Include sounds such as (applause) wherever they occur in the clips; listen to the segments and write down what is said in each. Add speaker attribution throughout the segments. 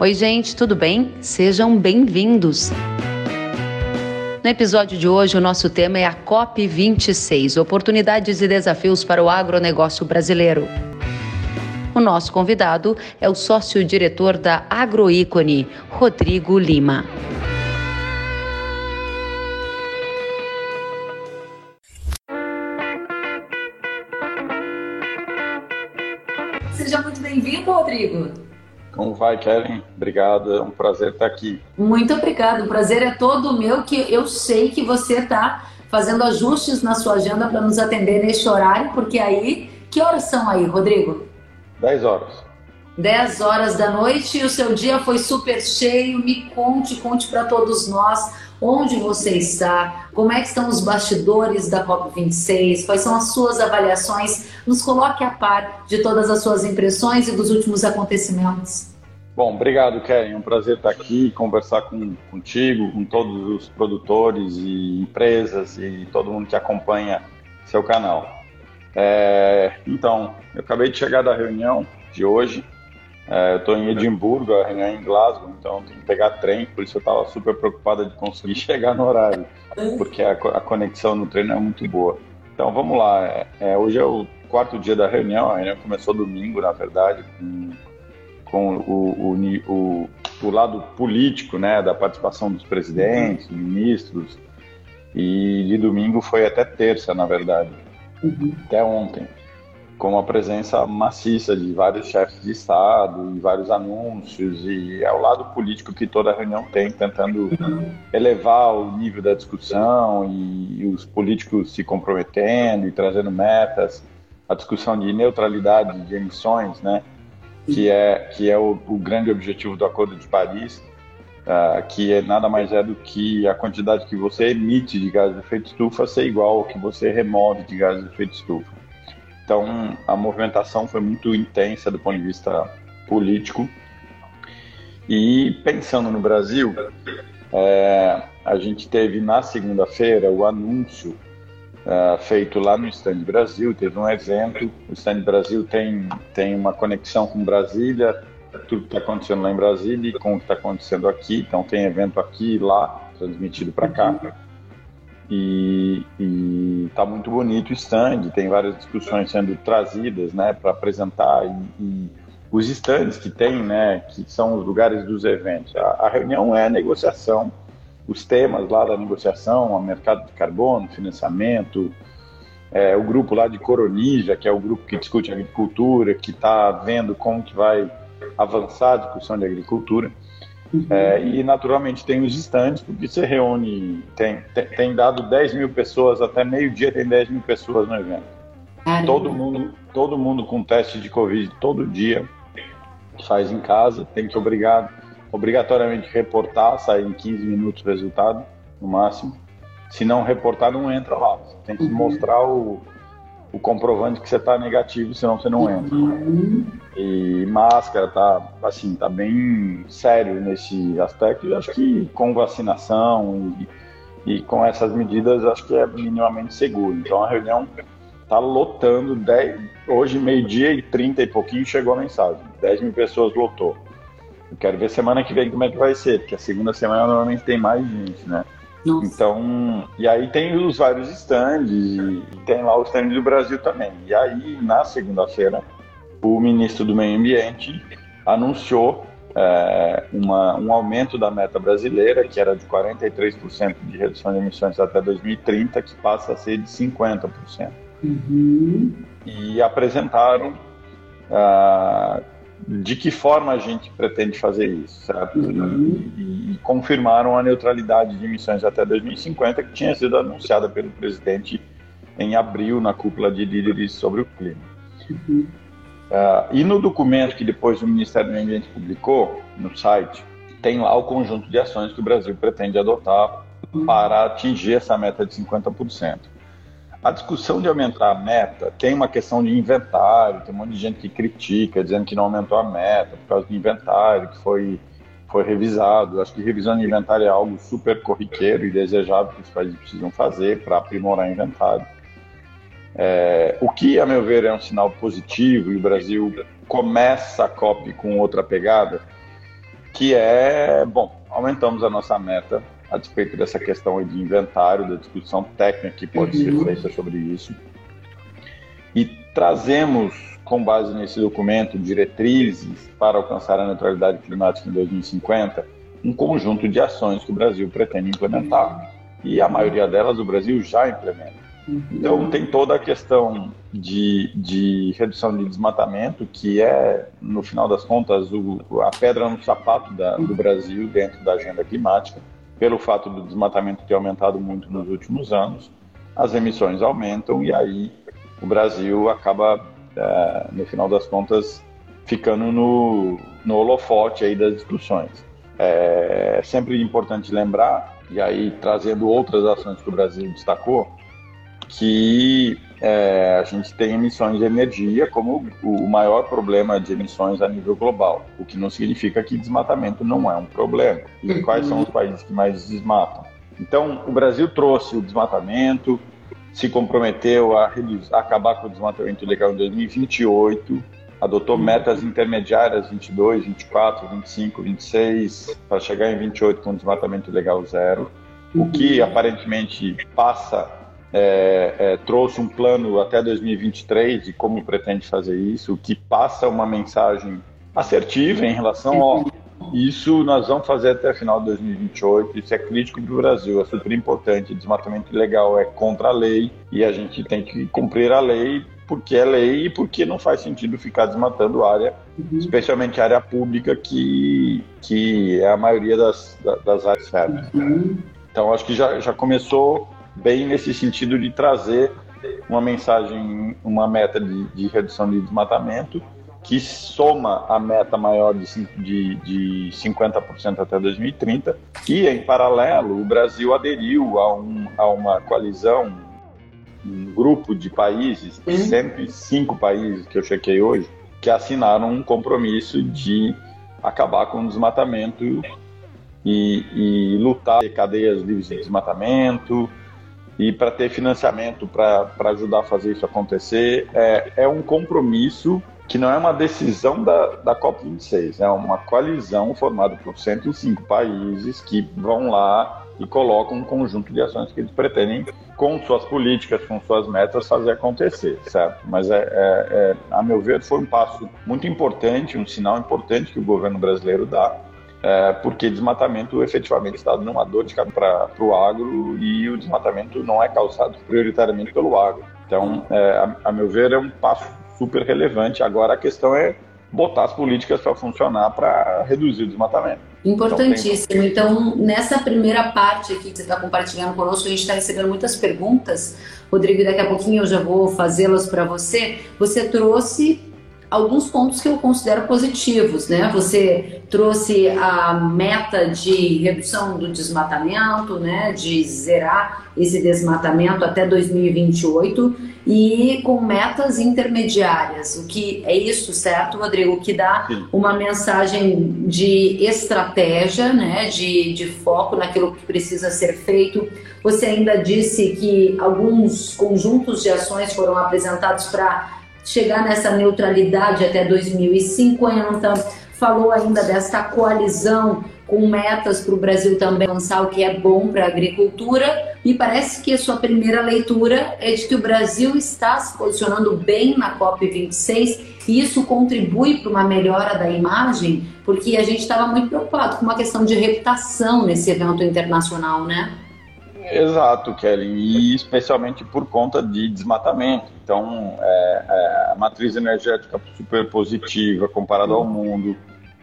Speaker 1: Oi, gente, tudo bem? Sejam bem-vindos. No episódio de hoje, o nosso tema é a COP26 Oportunidades e Desafios para o Agronegócio Brasileiro. O nosso convidado é o sócio-diretor da Agroícone, Rodrigo Lima. Seja muito bem-vindo, Rodrigo.
Speaker 2: Como vai, Kellen? Obrigado, é um prazer estar aqui.
Speaker 1: Muito obrigado, o prazer é todo meu, que eu sei que você está fazendo ajustes na sua agenda para nos atender neste horário, porque aí, que horas são aí, Rodrigo?
Speaker 2: 10 horas.
Speaker 1: 10 horas da noite e o seu dia foi super cheio. Me conte, conte para todos nós onde você está, como é que estão os bastidores da COP26, quais são as suas avaliações. Nos coloque a par de todas as suas impressões e dos últimos acontecimentos.
Speaker 2: Bom, obrigado, Karen. É um prazer estar aqui, conversar com, contigo, com todos os produtores e empresas e todo mundo que acompanha seu canal. É, então, eu acabei de chegar da reunião de hoje. É, eu estou em Edimburgo, a reunião é em Glasgow, então tenho que pegar trem, por isso eu estava super preocupada de conseguir (laughs) chegar no horário, porque a, a, conexão no treino é muito boa. Então vamos lá, é, é, hoje é o quarto dia da reunião, a reunião começou domingo, na verdade, com, com o, o, o, o, lado político, né, da participação dos presidentes, uhum. ministros, e de domingo foi até terça, na verdade, uhum. até ontem com a presença maciça de vários chefes de Estado e vários anúncios, e é o lado político que toda reunião tem, tentando elevar o nível da discussão e, e os políticos se comprometendo e trazendo metas, a discussão de neutralidade de emissões, né, que é, que é o, o grande objetivo do Acordo de Paris, uh, que é nada mais é do que a quantidade que você emite de gás de efeito estufa ser igual ao que você remove de gás de efeito estufa. Então, a movimentação foi muito intensa do ponto de vista político. E pensando no Brasil, é, a gente teve na segunda-feira o anúncio é, feito lá no Stand Brasil, teve um evento. O Stand Brasil tem, tem uma conexão com Brasília, tudo que está acontecendo lá em Brasília e com o que está acontecendo aqui. Então, tem evento aqui e lá, transmitido para cá. E, está muito bonito o stand, tem várias discussões sendo trazidas né, para apresentar e, e, os stands que tem, né, que são os lugares dos eventos. A, a reunião é a negociação, os temas lá da negociação, o mercado de carbono, financiamento, é, o grupo lá de Coronija, que é o grupo que discute agricultura, que está vendo como que vai avançar a discussão de agricultura. Uhum. É, e naturalmente tem os estandes, porque você reúne, tem, tem, tem dado 10 mil pessoas, até meio-dia tem 10 mil pessoas no evento. Caramba. Todo mundo, todo mundo com teste de Covid todo dia, faz em casa, tem que obrigar, obrigatoriamente reportar, sair em 15 minutos o resultado, no máximo. Se não reportar, não entra lá. Você tem que uhum. mostrar o, o comprovante que você está negativo, senão você não entra. Uhum. E máscara tá assim, tá bem sério nesse aspecto. E acho que com vacinação e, e, com essas medidas, acho que é minimamente seguro. Então a reunião tá lotando 10, hoje meio-dia e 30 e pouquinho chegou a mensagem. 10 mil pessoas lotou. Eu quero ver semana que vem como é que vai ser, porque a segunda semana normalmente tem mais gente, né? Nossa. Então, e aí tem os vários stands, e tem lá o stand do Brasil também. E aí, na segunda-feira, o ministro do Meio Ambiente anunciou é, uma, um aumento da meta brasileira, que era de 43% de redução de emissões até 2030, que passa a ser de 50%. Uhum. E apresentaram uh, de que forma a gente pretende fazer isso, certo? Uhum. E, e, confirmaram a neutralidade de emissões até 2050, que tinha sido anunciada pelo presidente em abril na cúpula de líderes sobre o clima. Uhum. Uh, e no documento que depois o Ministério do Meio Ambiente publicou no site, tem lá o conjunto de ações que o Brasil pretende adotar para atingir essa meta de 50%. A discussão de aumentar a meta tem uma questão de inventário, tem um monte de gente que critica, dizendo que não aumentou a meta por causa do inventário, que foi, foi revisado. Acho que revisão de inventário é algo super corriqueiro e desejável que os países precisam fazer para aprimorar o inventário. É, o que, a meu ver, é um sinal positivo, e o Brasil começa a COP com outra pegada, que é, bom, aumentamos a nossa meta a despeito dessa questão de inventário, da discussão técnica que pode uhum. ser feita sobre isso. E trazemos, com base nesse documento, diretrizes para alcançar a neutralidade climática em 2050, um conjunto de ações que o Brasil pretende implementar. E a maioria delas o Brasil já implementa. Então, tem toda a questão de, de redução de desmatamento, que é, no final das contas, o, a pedra no sapato da, do Brasil dentro da agenda climática pelo fato do desmatamento ter aumentado muito nos últimos anos, as emissões aumentam e aí o Brasil acaba, é, no final das contas, ficando no, no holofote aí das discussões. É sempre importante lembrar, e aí trazendo outras ações que o Brasil destacou, que é, a gente tem emissões de energia como o maior problema de emissões a nível global, o que não significa que desmatamento não é um problema. E uhum. quais são os países que mais desmatam? Então, o Brasil trouxe o desmatamento, se comprometeu a, a acabar com o desmatamento ilegal em 2028, adotou uhum. metas intermediárias 22, 24, 25, 26, para chegar em 28 com desmatamento ilegal zero, o que uhum. aparentemente passa é, é, trouxe um plano até 2023 de como pretende fazer isso, que passa uma mensagem assertiva em relação ao isso nós vamos fazer até final de 2028. Isso é crítico para o Brasil, é super importante. Desmatamento ilegal é contra a lei e a gente tem que cumprir a lei porque é lei e porque não faz sentido ficar desmatando área, uhum. especialmente área pública, que, que é a maioria das, das áreas férteis. Uhum. Então, acho que já, já começou bem nesse sentido de trazer uma mensagem, uma meta de, de redução de desmatamento que soma a meta maior de, de, de 50% até 2030 e, em paralelo, o Brasil aderiu a, um, a uma coalizão, um grupo de países, uhum. 105 países que eu chequei hoje, que assinaram um compromisso de acabar com o desmatamento e, e lutar cadeias livres de desmatamento, e para ter financiamento para ajudar a fazer isso acontecer, é, é um compromisso que não é uma decisão da, da COP26, é uma coalizão formada por 105 países que vão lá e colocam um conjunto de ações que eles pretendem, com suas políticas, com suas metas, fazer acontecer, certo? Mas, é, é, é a meu ver, foi um passo muito importante, um sinal importante que o governo brasileiro dá é, porque desmatamento efetivamente está dando uma dor de cabeça para o agro e o desmatamento não é causado prioritariamente pelo agro. Então, é, a, a, meu ver, é um passo super relevante. Agora a questão é botar as políticas para funcionar para reduzir o desmatamento.
Speaker 1: Importantíssimo. Então, então, nessa primeira parte aqui que você está compartilhando conosco, a gente está recebendo muitas perguntas. Rodrigo, daqui a pouquinho eu já vou fazê-las para você. Você trouxe alguns pontos que eu considero positivos, né? Você trouxe a meta de redução do desmatamento, né? De zerar esse desmatamento até 2028 e com metas intermediárias, o que é isso, certo, Rodrigo? Que dá uma mensagem de estratégia, né? De, de foco naquilo que precisa ser feito. Você ainda disse que alguns conjuntos de ações foram apresentados para chegar nessa neutralidade até 2050. Falou ainda desta coalizão com metas para o Brasil também lançar o que é bom para a agricultura. Me parece que a sua primeira leitura é de que o Brasil está se posicionando bem na COP26 e isso contribui para uma melhora da imagem, porque a gente estava muito preocupado com uma questão de reputação nesse evento internacional, né?
Speaker 2: Exato, Kelly, e especialmente por conta de desmatamento. Então, é, é, a matriz energética super positiva comparada ao mundo,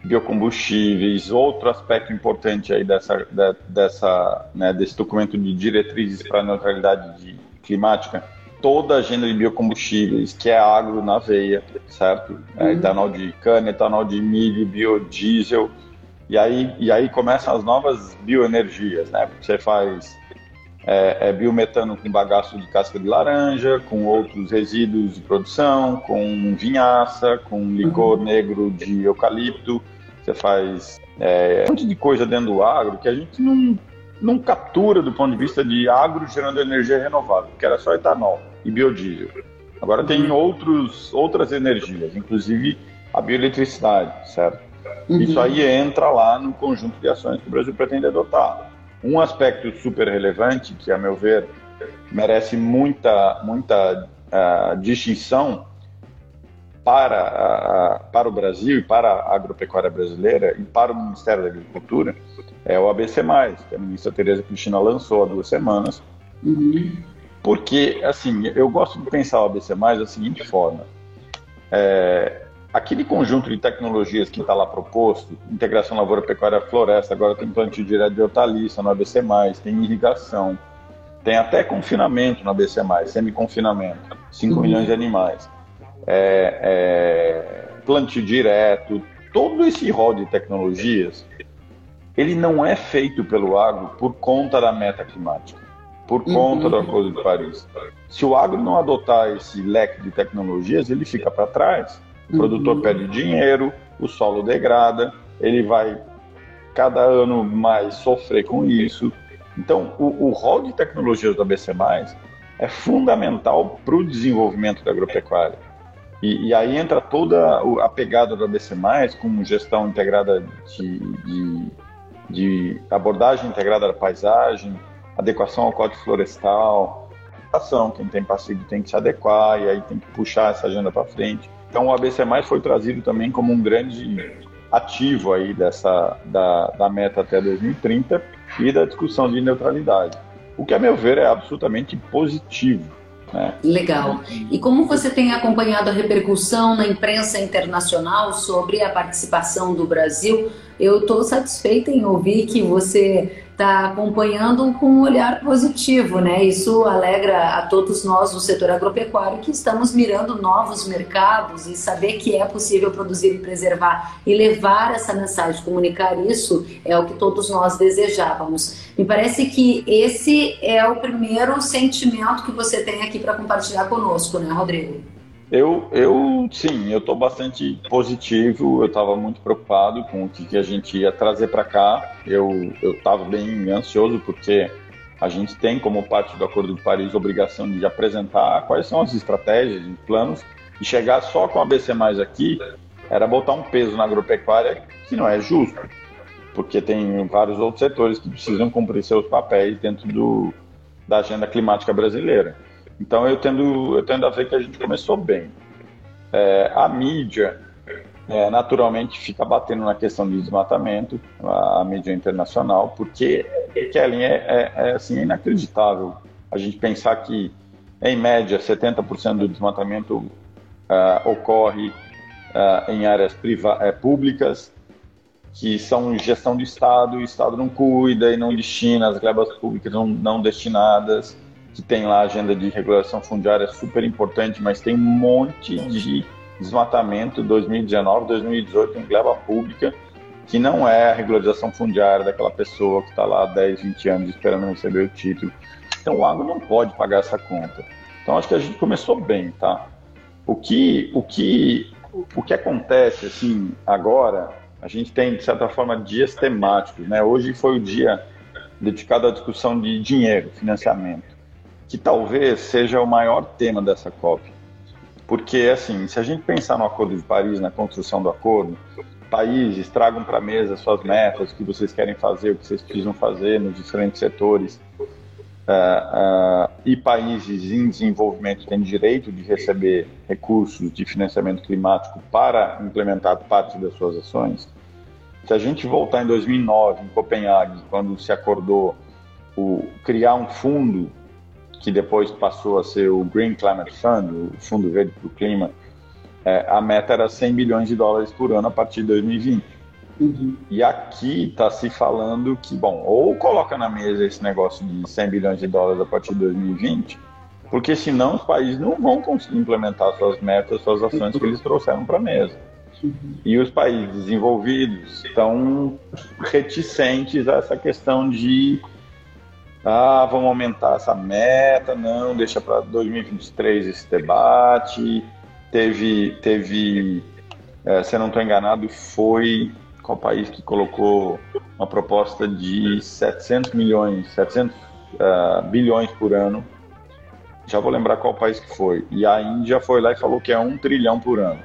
Speaker 2: biocombustíveis, outro aspecto importante aí dessa, de, dessa, né, desse documento de diretrizes para a neutralidade de, climática, toda a agenda de biocombustíveis, que é agro na veia, certo? É, uhum. etanol de cana, etanol de milho, biodiesel, e aí, e aí começam as novas bioenergias, né? Porque você faz é, é biometano com bagaço de casca de laranja, com outros resíduos de produção, com vinhaça, com licor uhum. negro de eucalipto. Você faz é, um monte de coisa dentro do agro que a gente não, não captura do ponto de vista de agro gerando energia renovável, que era só etanol e biodiesel. Agora tem uhum. outros, outras energias, inclusive a bioeletricidade, certo? Uhum. Isso aí entra lá no conjunto de ações que o Brasil pretende adotar. Um aspecto super relevante, que a meu ver merece muita, muita uh, distinção para, uh, para o Brasil e para a agropecuária brasileira e para o Ministério da Agricultura, é o ABC+, que a ministra Tereza Cristina lançou há duas semanas, uhum. porque, assim, eu gosto de pensar o ABC+, da seguinte forma, é, aquele conjunto de tecnologias que está lá proposto, integração lavoura, pecuária, floresta, agora tem plantio direto de hortaliça no ABC+, tem irrigação, tem até confinamento no ABC+, semi-confinamento, 5 uhum. milhões de animais, é, é, plantio direto, todo esse rol de tecnologias, ele não é feito pelo agro por conta da meta climática, por conta uhum. do Acordo de Paris. Se o agro não adotar esse leque de tecnologias, ele fica para trás. O uhum. produtor perde dinheiro, o solo degrada, ele vai cada ano mais sofrer com isso. Então, o, o rol de tecnologias da BC+, é fundamental para o desenvolvimento da agropecuária. E, e, aí entra toda a pegada da BC+, com gestão integrada de, de, de abordagem integrada da paisagem, adequação ao código florestal, ação, quem tem passivo tem que se adequar e aí tem que puxar essa agenda para frente. Então o ABC+, foi trazido também como um grande ativo aí dessa, da, da meta até 2030 e da discussão de neutralidade. O que, a meu ver, é absolutamente positivo. Né?
Speaker 1: Legal. E como você tem acompanhado a repercussão na imprensa internacional sobre a participação do Brasil? Eu estou satisfeita em ouvir que você está acompanhando com um olhar positivo, né? Isso alegra a todos nós do setor agropecuário que estamos mirando novos mercados e saber que é possível produzir e preservar e levar essa mensagem, comunicar isso é o que todos nós desejávamos. Me parece que esse é o primeiro sentimento que você tem aqui para compartilhar conosco, né, Rodrigo?
Speaker 2: Eu, eu sim, eu estou bastante positivo. Eu estava muito preocupado com o que, que a gente ia trazer para cá. Eu estava bem ansioso porque a gente tem, como parte do Acordo de Paris, a obrigação de apresentar quais são as estratégias e planos. E chegar só com a BC Mais aqui era botar um peso na agropecuária que não é justo, porque tem vários outros setores que precisam cumprir seus papéis dentro do, da agenda climática brasileira. Então eu tendo, eu tendo a ver que a gente começou bem. É, a mídia é, naturalmente fica batendo na questão de desmatamento, a, a mídia internacional, porque, Kellen, é, é, é, assim, é inacreditável a gente pensar que, em média, 70% do desmatamento uh, ocorre uh, em áreas é, públicas, que são gestão do Estado, o Estado não cuida e não destina, as glebas públicas não, não destinadas que tem lá a agenda de regulação fundiária super importante, mas tem um monte de desmatamento 2019, 2018 em gleba pública, que não é a regularização fundiária daquela pessoa que está lá há 10, 20 anos esperando receber o título. Então o agro não pode pagar essa conta. Então acho que a gente começou bem, tá? O que, o que, o que acontece assim agora, a gente tem de certa forma dias temáticos, né? Hoje foi o dia dedicado à discussão de dinheiro, financiamento que talvez seja o maior tema dessa COP. Porque, assim, se a gente pensar no Acordo de Paris, na construção do acordo, países tragam para a mesa suas metas, o que vocês querem fazer, o que vocês precisam fazer nos diferentes setores, uh, uh, e países em desenvolvimento têm direito de receber recursos de financiamento climático para implementar parte das suas ações. Se a gente voltar em 2009, em Copenhague, quando se acordou o, criar um fundo que depois passou a ser o Green Climate Fund, o Fundo Verde para o Clima, é, a meta era 100 bilhões de dólares por ano a partir de 2020. Uhum. E aqui está se falando que, bom, ou coloca na mesa esse negócio de 100 bilhões de dólares a partir de 2020, porque senão os países não vão conseguir implementar suas metas, suas ações que eles trouxeram para a mesa. Uhum. E os países desenvolvidos estão reticentes a essa questão de ah, vamos aumentar essa meta, não, deixa para 2023 esse debate. Teve, teve é, se eu não estou enganado, foi qual país que colocou uma proposta de 700 milhões, 700 uh, ah, bilhões por ano. Já vou lembrar qual país que foi. E a Índia foi lá e falou que é um trilhão por ano.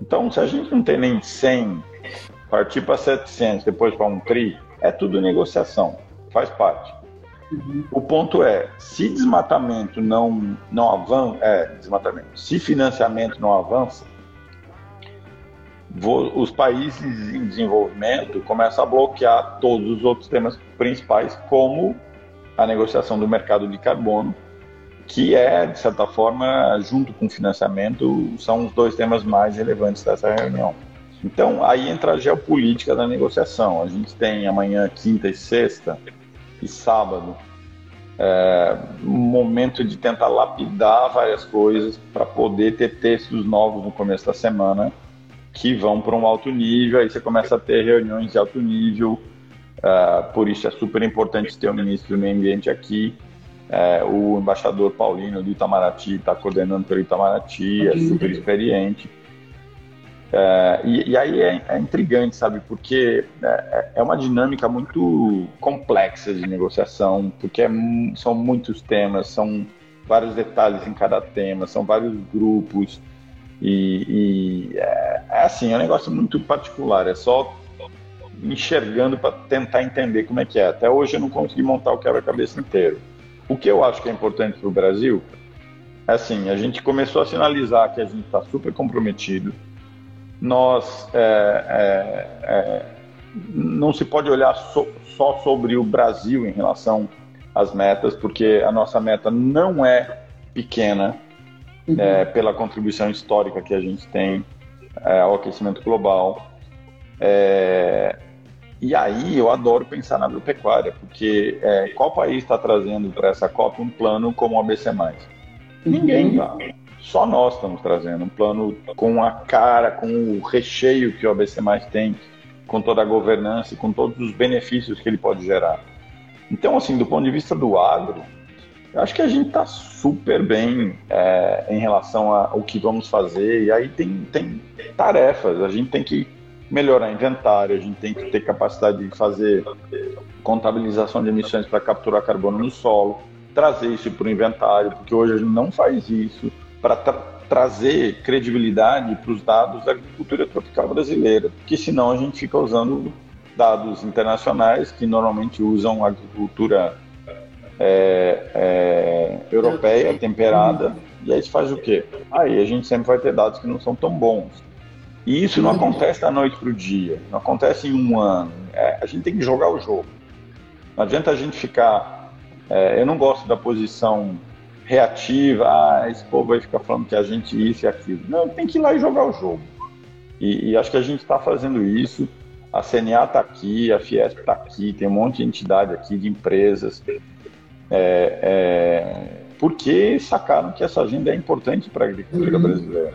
Speaker 2: Então, se a gente não tem nem 100 partir para 700, depois para um tri, é tudo negociação, faz parte. O ponto é, se desmatamento não, não avança, é, desmatamento, se financiamento não avança, os países em desenvolvimento começam a bloquear todos os outros temas principais, como a negociação do mercado de carbono, que é, de certa forma, junto com o financiamento, são os dois temas mais relevantes dessa reunião. Então, aí entra a geopolítica da negociação. A gente tem amanhã, quinta e sexta, e sábado, é, um momento de tentar lapidar várias coisas para poder ter textos novos no começo da semana que vão para um alto nível. Aí você começa a ter reuniões de alto nível. É, por isso é super importante ter o ministro do Meio Ambiente aqui. É, o embaixador Paulino do Itamaraty está coordenando pelo Itamaraty, é super experiente. É, e, e, aí é, é, intrigante, sabe? Porque é, é, uma dinâmica muito complexa de negociação, porque é são muitos temas, são vários detalhes em cada tema, são vários grupos. E, e é, é, assim, é um negócio muito particular, é só enxergando para tentar entender como é que é. Até hoje eu não consegui montar o quebra-cabeça inteiro. O que eu acho que é importante para o Brasil é assim, a gente começou a sinalizar que a gente está super comprometido, nós é, é, é, não se pode olhar so, só sobre o Brasil em relação às metas, porque a nossa meta não é pequena uhum. É, pela contribuição histórica que a gente tem é, ao aquecimento global. É, e aí eu adoro pensar na agropecuária, porque qual país está trazendo para essa COP um plano como o ABC+. Uhum. Ninguém está. Só nós estamos trazendo um plano com a cara, com o recheio que o ABC mais tem, com toda a governança e com todos os benefícios que ele pode gerar. Então, assim, do ponto de vista do agro, eu acho que a gente está super bem é, em relação ao que vamos fazer. E aí tem, tem tarefas, a gente tem que melhorar inventário, a gente tem que ter capacidade de fazer contabilização de emissões para capturar carbono no solo, trazer isso para o inventário, porque hoje a gente não faz isso para tra trazer credibilidade para os dados da agricultura tropical brasileira, porque senão a gente fica usando dados internacionais que normalmente usam agricultura é, é, europeia temperada e aí se faz o quê? Aí a gente sempre vai ter dados que não são tão bons. E isso não acontece da noite para o dia, não acontece em um ano. É, a gente tem que jogar o jogo. Não adianta a gente ficar. É, eu não gosto da posição reativa, ah, esse povo vai ficar falando que a gente isso e aquilo. Não, tem que ir lá e jogar o jogo. E, e acho que a gente está fazendo isso. A CNA está aqui, a Fiesp está aqui, tem um monte de entidade aqui, de empresas. É, é, porque sacaram que essa agenda é importante para a agricultura uhum. brasileira.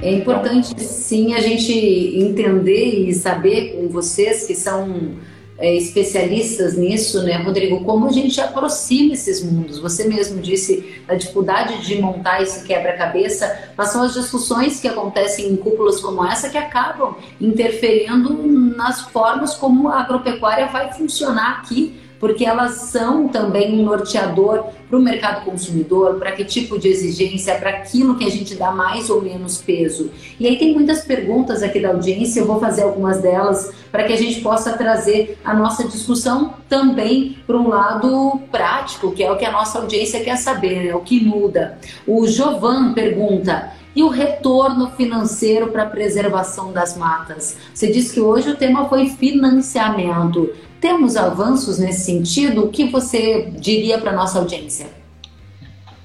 Speaker 1: É importante, então, sim, a gente entender e saber com vocês que são é, especialistas nisso, né, Rodrigo, como a gente aproxima esses mundos. Você mesmo disse a dificuldade de montar esse quebra-cabeça, mas são as discussões que acontecem em cúpulas como essa que acabam interferindo nas formas como a agropecuária vai funcionar aqui porque elas são também um norteador para o mercado consumidor, para que tipo de exigência, para aquilo que a gente dá mais ou menos peso. E aí tem muitas perguntas aqui da audiência, eu vou fazer algumas delas para que a gente possa trazer a nossa discussão também para um lado prático, que é o que a nossa audiência quer saber, é o que muda. O Jovan pergunta: e o retorno financeiro para a preservação das matas. Você disse que hoje o tema foi financiamento. Temos avanços nesse sentido? O que você diria para a nossa audiência?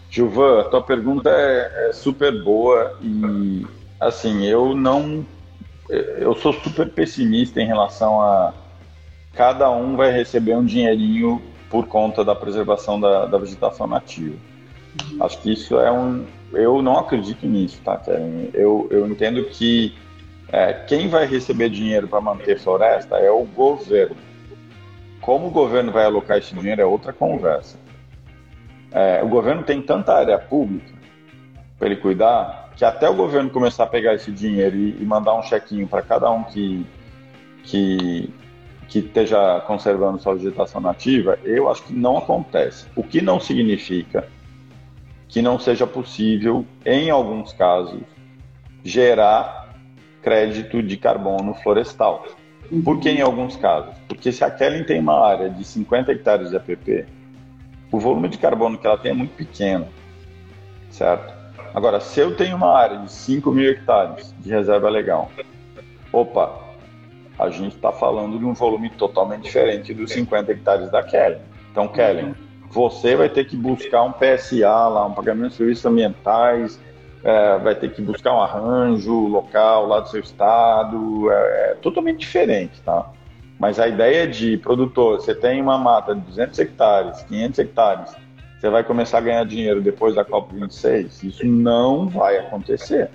Speaker 2: Gilvan, a tua pergunta é, é super boa e, assim, eu não. Eu sou super pessimista em relação a cada um vai receber um dinheirinho por conta da preservação da, da vegetação nativa. Uhum. Acho que isso é um. Eu não acredito nisso, tá, Karen? Eu, eu entendo que é, quem vai receber dinheiro para manter floresta é o governo. Como o governo vai alocar esse dinheiro é outra conversa. É, o governo tem tanta área pública para ele cuidar que até o governo começar a pegar esse dinheiro e, e mandar um chequinho para cada um que, que, que esteja conservando sua vegetação nativa, eu acho que não acontece. O que não significa que não seja possível, em alguns casos, gerar crédito de carbono florestal. Por que em alguns casos? Porque se a Kellen tem uma área de 50 hectares de APP, o volume de carbono que ela tem é muito pequeno, certo? Agora, se eu tenho uma área de 5 mil hectares de reserva legal, opa, a gente está falando de um volume totalmente diferente dos 50 hectares da Kellen. Então, Kellen, você vai ter que buscar um PSA lá, um pagamento de serviços ambientais, é, vai ter que buscar um arranjo local lá do seu estado, é, é, totalmente diferente, tá? Mas a ideia de produtor, você tem uma mata de 200 hectares, 500 hectares, você vai começar a ganhar dinheiro depois da COP26, isso não vai acontecer.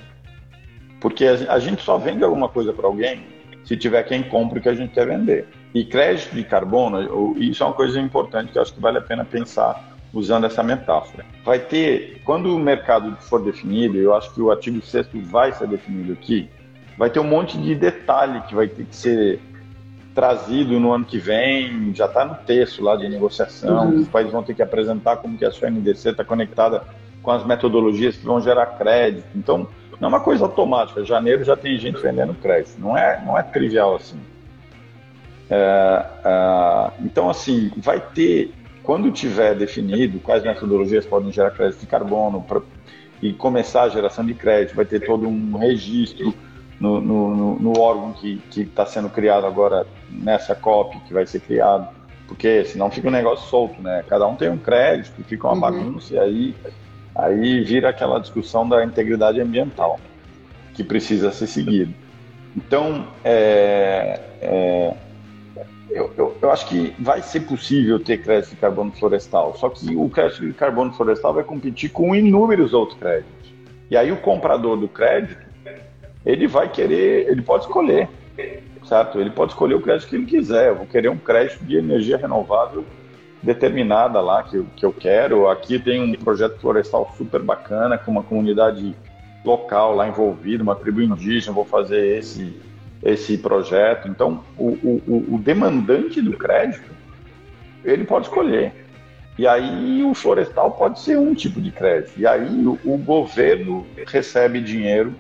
Speaker 2: Porque a gente só vende alguma coisa para alguém se tiver quem compre o que a gente quer vender. E crédito de carbono, isso é uma coisa importante que eu acho que vale a pena pensar usando essa metáfora. Vai ter, quando o mercado for definido, eu acho que o artigo 6 vai ser definido aqui, vai ter um monte de detalhe que vai ter que ser trazido no ano que vem, já está no texto lá de negociação, uhum. os países vão ter que apresentar como que a sua NDC está conectada com as metodologias que vão gerar crédito. Então, não é uma coisa automática. Janeiro já tem gente vendendo crédito. Não é, não é trivial assim. É, é, então, assim, vai ter, quando tiver definido quais metodologias podem gerar crédito de carbono pra, e começar a geração de crédito, vai ter todo um registro no, no, no órgão que está sendo criado agora nessa COP, que vai ser criado, porque senão fica um negócio solto, né? Cada um tem um crédito, fica uma uhum. bagunça e aí Aí vira aquela discussão da integridade ambiental, que precisa ser seguida. Então, é, é, eu, eu, eu, acho que vai ser possível ter crédito de carbono florestal, só que o crédito de carbono florestal vai competir com inúmeros outros créditos. E aí o comprador do crédito, ele vai querer, ele pode escolher, certo? Ele pode escolher o crédito que ele quiser. Eu vou querer um crédito de energia renovável determinada lá que que eu quero. Aqui tem um projeto florestal super bacana, com uma comunidade local lá envolvida, uma tribo indígena, vou fazer esse, esse projeto. Então, o, o, o demandante do crédito, ele pode escolher. E aí o florestal pode ser um tipo de crédito. E aí o, o governo recebe dinheiro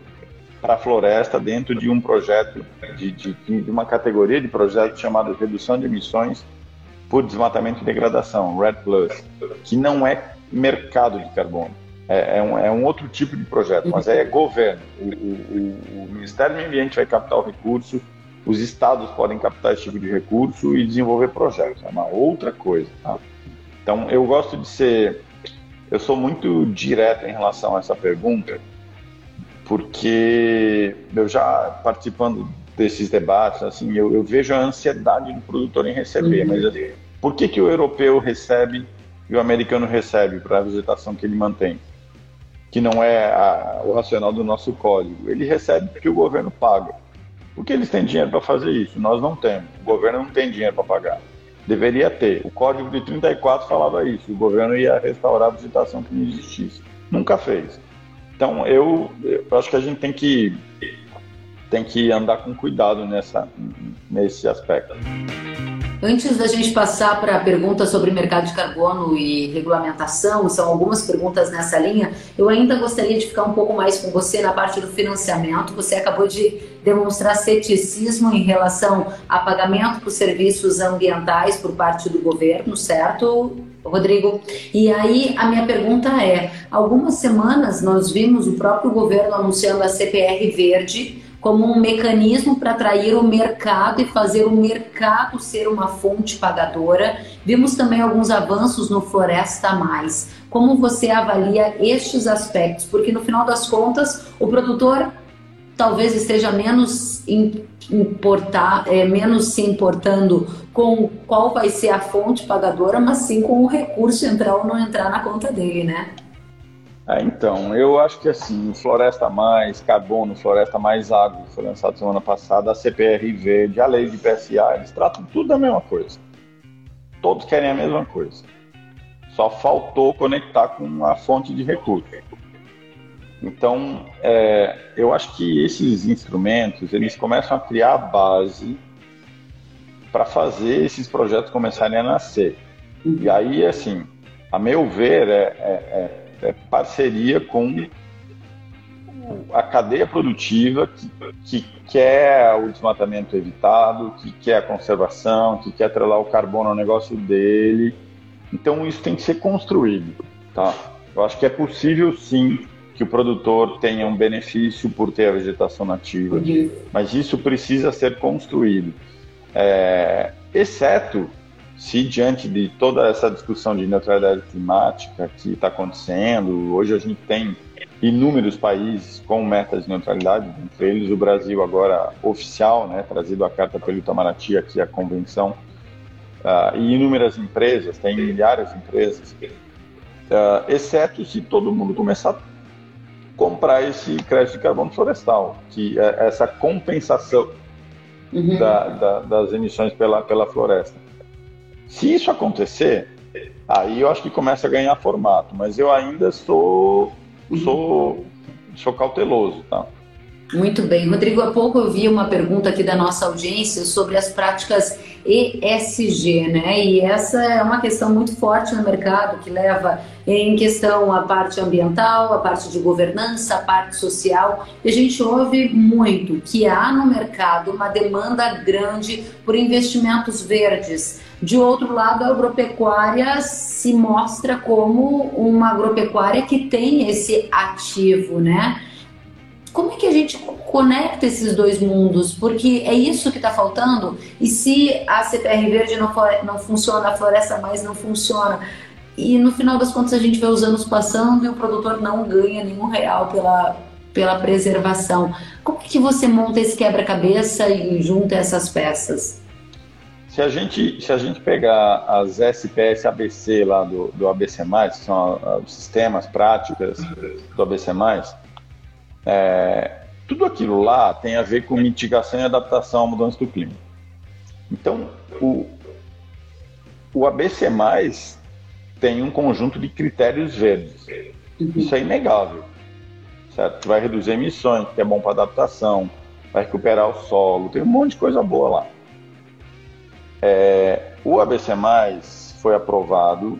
Speaker 2: para a floresta dentro de um projeto, de, de, de uma categoria de projetos chamado redução de emissões por desmatamento e degradação, RED Plus, que não é mercado de carbono. É, é, um, é um, outro tipo de projeto, mas é governo. O, o, o, Ministério do Meio Ambiente vai captar o recurso, os estados podem captar esse tipo de recurso e desenvolver projetos. É uma outra coisa. Tá? Então, eu gosto de ser. Eu sou muito direto em relação a essa pergunta, porque eu já participando desses debates, assim, eu, eu, vejo a ansiedade do produtor em receber, uhum. mas assim, por que, que o europeu recebe e o americano recebe para a vegetação que ele mantém? Que não é a, o racional do nosso código. Ele recebe porque o governo paga. Porque eles têm dinheiro para fazer isso, nós não temos. O governo não tem dinheiro para pagar. Deveria ter. O código de 34 falava isso, o governo ia restaurar a vegetação que não existisse. Nunca fez. Então, eu, eu acho que a gente tem que tem que andar com cuidado nessa, nesse aspecto.
Speaker 1: Antes da gente passar para a pergunta sobre mercado de carbono e regulamentação, são algumas perguntas nessa linha, eu ainda gostaria de ficar um pouco mais com você na parte do financiamento. Você acabou de demonstrar ceticismo em relação a pagamento por serviços ambientais por parte do governo, certo, Rodrigo? E aí a minha pergunta é: algumas semanas nós vimos o próprio governo anunciando a CPR verde como um mecanismo para atrair o mercado e fazer o mercado ser uma fonte pagadora. Vimos também alguns avanços no Floresta Mais. Como você avalia estes aspectos? Porque no final das contas, o produtor talvez esteja menos importar, é, menos se importando com qual vai ser a fonte pagadora, mas sim com o recurso entrar ou não entrar na conta dele, né?
Speaker 2: É, então, eu acho que assim, Floresta Mais, Carbono, Floresta Mais Água, foi lançado semana passada, a CPR Verde, a lei de PSA, eles tratam tudo da mesma coisa. Todos querem a mesma coisa. Só faltou conectar com a fonte de recurso. Então, é, eu acho que esses instrumentos, eles começam a criar a base para fazer esses projetos começarem a nascer. E aí, assim, a meu ver, é, é, é é, parceria com a cadeia produtiva que, que quer o desmatamento evitado, que quer a conservação, que quer atrelar o carbono ao negócio dele. Então isso tem que ser construído, tá? Eu acho que é possível sim que o produtor tenha um benefício por ter a vegetação nativa, mas isso precisa ser construído. É, exceto se diante de toda essa discussão de neutralidade climática que está acontecendo, hoje a gente tem inúmeros países com metas de neutralidade, entre eles o Brasil agora oficial, né, trazido a carta pelo Itamaraty aqui a convenção, uh, e inúmeras empresas, tem milhares de empresas, uh, exceto se todo mundo começar a comprar esse crédito de carbono florestal, que é essa compensação uhum. da, da, das emissões pela, pela floresta. Se isso acontecer, aí eu acho que começa a ganhar formato, mas eu ainda sou, sou, sou cauteloso, tá?
Speaker 1: Muito bem. Rodrigo, há pouco eu vi uma pergunta aqui da nossa audiência sobre as práticas ESG, né? E essa é uma questão muito forte no mercado que leva em questão a parte ambiental, a parte de governança, a parte social. E a gente ouve muito que há no mercado uma demanda grande por investimentos verdes. De outro lado, a agropecuária se mostra como uma agropecuária que tem esse ativo, né? Como é que a gente conecta esses dois mundos? Porque é isso que está faltando. E se a CPR verde não, for, não funciona, a floresta mais não funciona, e no final das contas a gente vê os anos passando e o produtor não ganha nenhum real pela, pela preservação. Como que você monta esse quebra-cabeça e junta essas peças?
Speaker 2: Se a gente, se a gente pegar as SPS ABC lá do, do ABC, que são os sistemas, práticas do ABC, é, tudo aquilo lá tem a ver com mitigação e adaptação à mudança do clima. Então, o, o ABC, tem um conjunto de critérios verdes. Uhum. Isso é inegável. Certo? Vai reduzir emissões, que é bom para adaptação, vai recuperar o solo, tem um monte de coisa boa lá. É, o ABC, foi aprovado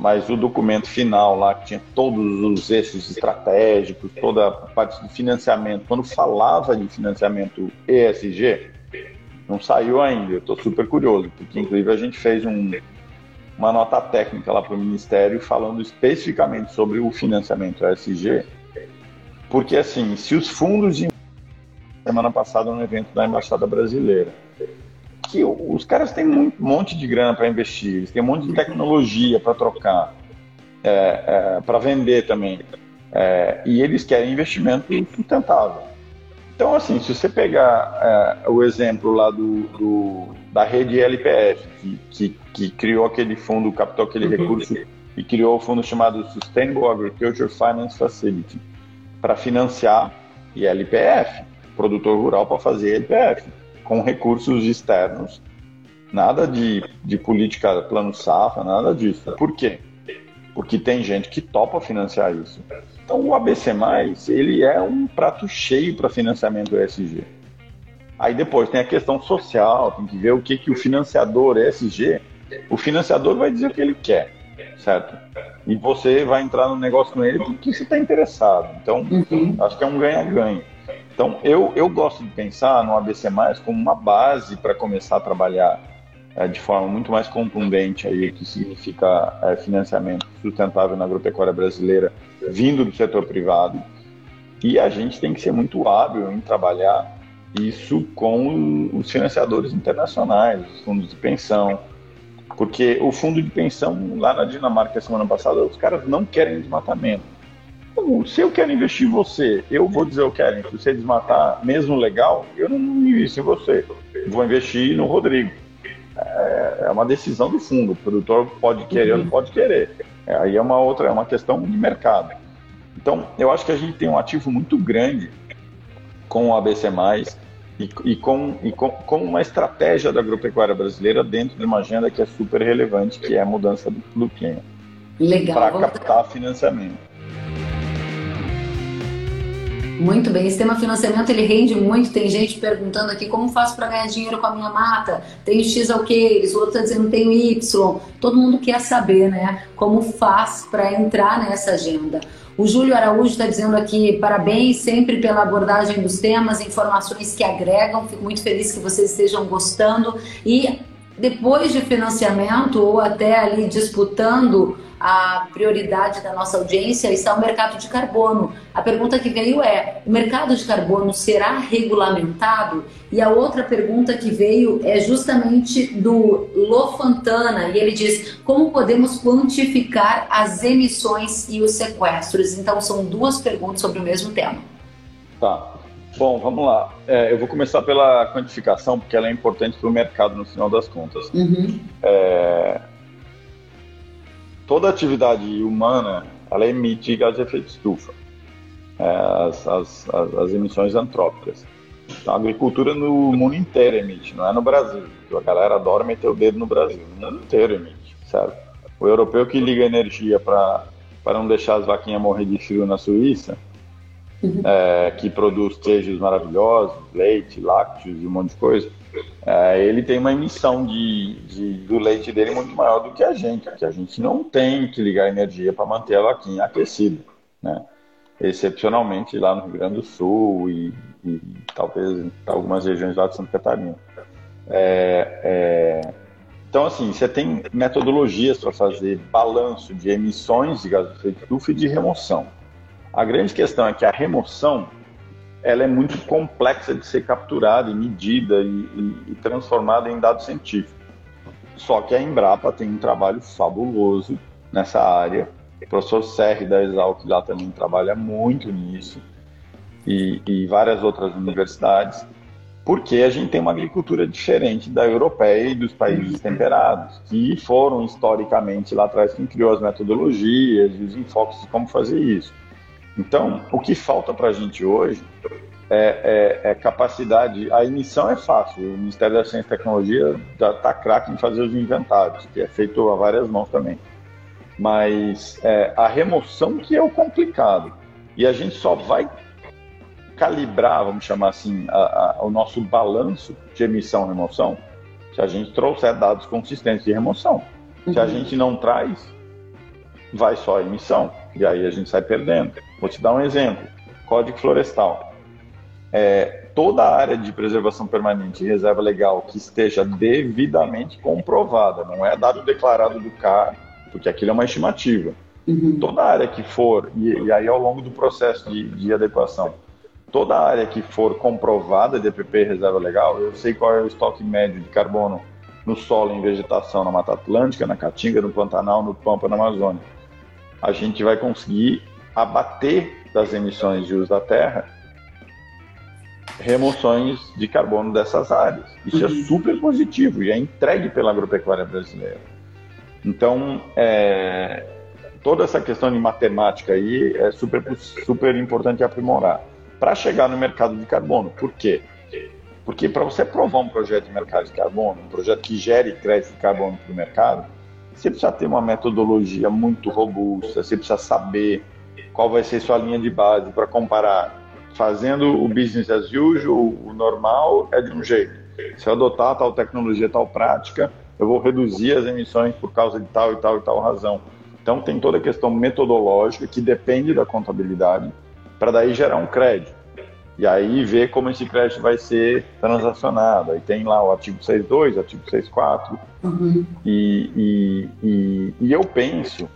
Speaker 2: mas o documento final lá, que tinha todos os eixos estratégicos, toda a parte de financiamento, quando falava de financiamento ESG, não saiu ainda. Eu estou super curioso, porque inclusive a gente fez um, uma nota técnica lá para o Ministério falando especificamente sobre o financiamento ESG, porque assim, se os fundos de semana passada no evento da Embaixada Brasileira que os caras têm um monte de grana para investir, eles têm um monte de tecnologia para trocar, é, é, para vender também. É, e eles querem investimento sustentável. Então, assim, se você pegar é, o exemplo lá do, do, da rede LPF, que, que, que, criou aquele fundo, captou aquele uhum. recurso e criou o fundo chamado Sustainable Agriculture Finance Facility para financiar LPF, produtor rural para fazer LPF com recursos externos, nada de, de política plano safra, nada disso. Por quê? Porque tem gente que topa financiar isso. Então o ABC+, ele é um prato cheio para financiamento ESG. Aí depois tem a questão social, tem que ver o que, que o financiador ESG, o financiador vai dizer o que ele quer, certo? E você vai entrar no negócio com ele porque você está interessado. Então, uhum. acho que é um ganha-ganha. Então, eu, eu gosto de pensar no ABC como uma base para começar a trabalhar de forma muito mais contundente aí, o que significa é, financiamento sustentável na agropecuária brasileira, vindo do setor privado. E a gente tem que ser muito hábil em trabalhar isso com os financiadores internacionais, os fundos de pensão, porque o fundo de pensão lá na Dinamarca semana passada, os caras não querem desmatamento se eu quero investir em você, eu vou dizer eu quero. Se você desmatar, mesmo legal, eu não invisto em você. Vou investir no Rodrigo. É, é uma decisão do fundo. O produtor pode querer ou não pode querer. É, aí é uma outra, é uma questão de mercado. Então, eu acho que a gente tem um ativo muito grande com o ABC+, e, e, com, e com, com, uma estratégia da agropecuária brasileira dentro de uma agenda que é super relevante, que é a mudança do, do clima.
Speaker 1: Legal.
Speaker 2: Para captar financiamento.
Speaker 1: Muito bem, esse tema financiamento ele rende muito. Tem gente perguntando aqui como faço para ganhar dinheiro com a minha mata? Tenho X alqueires, o outro está dizendo tenho Y. Todo mundo quer saber, né? Como faz para entrar nessa agenda. O Júlio Araújo está dizendo aqui, parabéns sempre pela abordagem dos temas, informações que agregam. Fico muito feliz que vocês estejam gostando. E depois de financiamento ou até ali disputando a prioridade da nossa audiência está o mercado de carbono. A pergunta que veio é: o mercado de carbono será regulamentado? E a outra pergunta que veio é justamente do Lofantana, e ele diz: como podemos quantificar as emissões e os sequestros? Então, são duas perguntas sobre o mesmo tema.
Speaker 2: Tá. Bom, vamos lá. É, eu vou começar pela quantificação, porque ela é importante para o mercado no final das contas. Uhum. É, toda atividade humana ela emite gás de efeito estufa, é, as, as, as, as, emissões antrópicas. Então, a agricultura no mundo inteiro emite, não é no Brasil. A galera adora meter o dedo no Brasil, no mundo inteiro emite, certo? O europeu que liga energia para não deixar as vaquinhas morrer de frio na Suíça, uhum. é, que produz queijos maravilhosos, leite, lácteos e um monte de coisa, é, ele tem uma emissão de, de, do leite dele muito maior do que a gente, porque a gente não tem que ligar energia para manter a vaquinha aquecida, né? Excepcionalmente lá no Rio Grande do Sul e, e talvez algumas regiões lá de Santa Catarina. É, é, então, assim, você tem metodologias para fazer balanço de emissões de gás de efeito estufa e de remoção. A grande questão é que a remoção ela é muito complexa de ser capturada e medida e, e, e transformada em dado científico. Só que a Embrapa tem um trabalho fabuloso nessa área. O professor Serri da Exalc lá também trabalha muito nisso e, e várias outras universidades, porque a gente tem uma agricultura diferente da europeia e dos países temperados, que foram historicamente lá atrás quem criou as metodologias e os enfoques de como fazer isso. Então, o que falta para a gente hoje é, é, é, capacidade. A emissão é fácil, o Ministério da Ciência e Tecnologia já está craque em fazer os inventários, que é feito a várias mãos também. Mas é, a remoção que é o complicado. E a gente só vai calibrar, vamos chamar assim, a, a, o nosso balanço de emissão e remoção se a gente trouxer dados consistentes de remoção. Se a uhum. gente não traz, vai só a emissão. E aí a gente sai perdendo. Vou te dar um exemplo: Código Florestal. É, toda a área de preservação permanente e reserva legal que esteja devidamente comprovada, não é dado declarado do CAR, porque aquilo é uma estimativa. Uhum. Toda área que for, e, e, aí ao longo do processo de, de adequação, toda área que for comprovada de EPP reserva legal, eu sei qual é o estoque médio de carbono no solo em vegetação na Mata Atlântica, na Caatinga, no Pantanal, no Pampa, na Amazônia. A gente vai conseguir abater das emissões de uso da terra remoções de carbono dessas áreas. Isso é uhum. é super positivo e é entregue pela agropecuária brasileira. Então, é, toda essa questão de matemática aí é super, super importante aprimorar. Para chegar no mercado de carbono, por quê? Porque para você provar um projeto de mercado de carbono, um projeto que gere crédito de carbono para o mercado, você precisa ter uma metodologia muito robusta, você precisa saber qual vai ser sua linha de base para comparar. Fazendo o business as usual, o normal é de um jeito. Se eu adotar tal tecnologia, tal prática, eu vou reduzir as emissões por causa de tal e tal e tal razão. Então tem toda a questão metodológica que depende da contabilidade para daí gerar um crédito. E aí ver como esse crédito vai ser transacionado. Aí tem lá o artigo 6.2, artigo 6.4. Uhum. E, e, e, e eu penso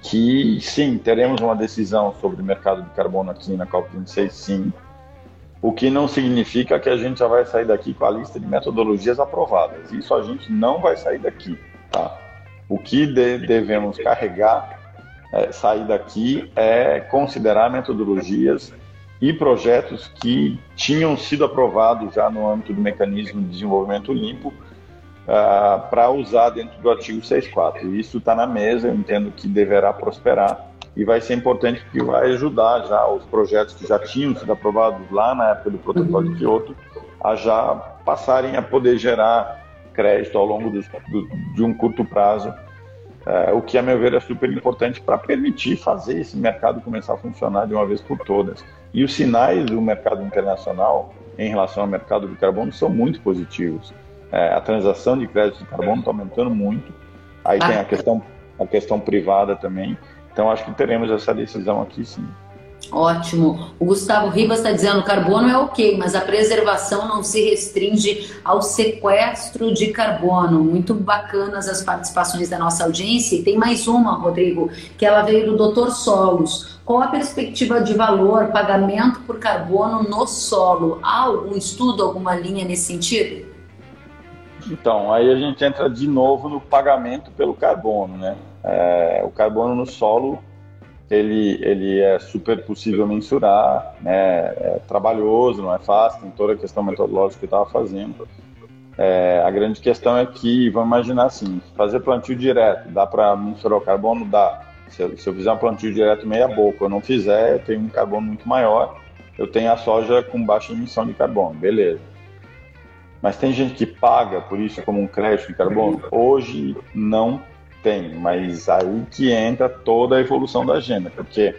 Speaker 2: que sim, teremos uma decisão sobre o mercado de carbono aqui na COP26, sim. O que não significa que a gente já vai sair daqui com a lista de metodologias aprovadas. Isso a gente não vai sair daqui, tá? O que de, devemos carregar, é, sair daqui, é considerar metodologias e projetos que tinham sido aprovados já no âmbito do mecanismo de desenvolvimento limpo uh, para usar dentro do artigo 6.4. Isso está na mesa, eu entendo que deverá prosperar e vai ser importante porque vai ajudar já os projetos que já tinham sido aprovados lá na época do protocolo de Kyoto a já passarem a poder gerar crédito ao longo do, do, de um curto prazo, uh, o que, a meu ver, é super importante para permitir fazer esse mercado começar a funcionar de uma vez por todas. E os sinais do mercado internacional em relação ao mercado de carbono são muito positivos. É, a transação de crédito de carbono está aumentando muito. Aí ah. tem a questão, a questão privada também. Então, Então acho que teremos essa decisão aqui sim.
Speaker 1: Ótimo. O Gustavo Ribas está dizendo carbono é ok, mas a preservação não se restringe ao sequestro de carbono. Muito bacanas as participações da nossa audiência. E tem mais uma, Rodrigo, que ela veio do Dr. Solos. Qual a perspectiva de valor, pagamento por carbono no solo? Há algum estudo, alguma linha nesse sentido?
Speaker 2: Então, aí a gente entra de novo no pagamento pelo carbono, né? É, o carbono no solo ele, ele é super possível mensurar, né? É trabalhoso, não é fácil, tem toda a questão metodológica que estava fazendo. É, a grande questão é que, vamos imaginar assim, fazer plantio direto, dá para mensurar o carbono? Dá. Se eu, se eu, fizer um plantio direto meia boca, eu não fizer, eu tenho um carbono muito maior, eu tenho a soja com baixa emissão de carbono, beleza. Mas tem gente que paga por isso como um crédito de carbono? Hoje não tem, mas aí que entra toda a evolução da agenda, porque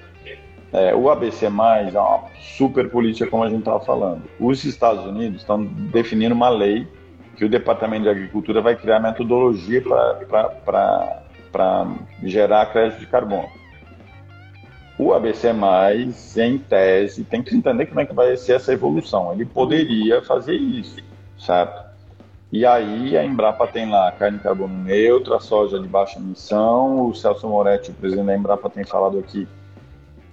Speaker 2: é, o ABC+, é uma super política, como a gente estava falando. Os Estados Unidos estão definindo uma lei que o Departamento de Agricultura vai criar metodologia para gerar crédito de carbono. O ABC+, em tese, tem que entender como é que vai ser essa evolução. Ele poderia fazer isso, certo? E aí a Embrapa tem lá carne de carbono neutra, soja de baixa emissão. O Celso Moretti, o presidente da Embrapa, tem falado aqui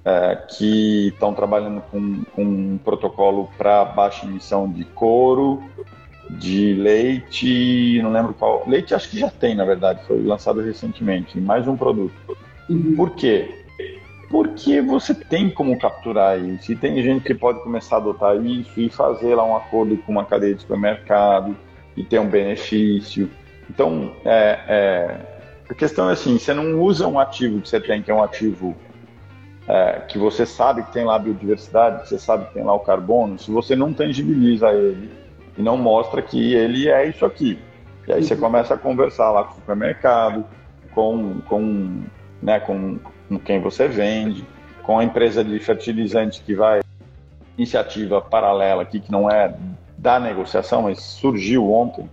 Speaker 2: é, que estão trabalhando com, com um protocolo para baixa emissão de couro, de leite, não lembro qual. Leite acho que já tem, na verdade, foi lançado recentemente, mais um produto. Uhum. Por quê? Porque você tem como capturar isso. E tem gente que pode começar a adotar isso e fazer lá um acordo com uma cadeia de supermercado e ter um benefício. Então, é, é, a questão é assim: você não usa um ativo que você tem, que é um ativo é, que você sabe que tem lá a biodiversidade, que você sabe que tem lá o carbono, se você não tangibiliza ele e não mostra que ele é isso aqui. E aí você uhum. começa a conversar lá com o supermercado, com, com, né, com, com quem você vende, com a empresa de fertilizante que vai iniciativa paralela aqui que não é da negociação, mas surgiu ontem,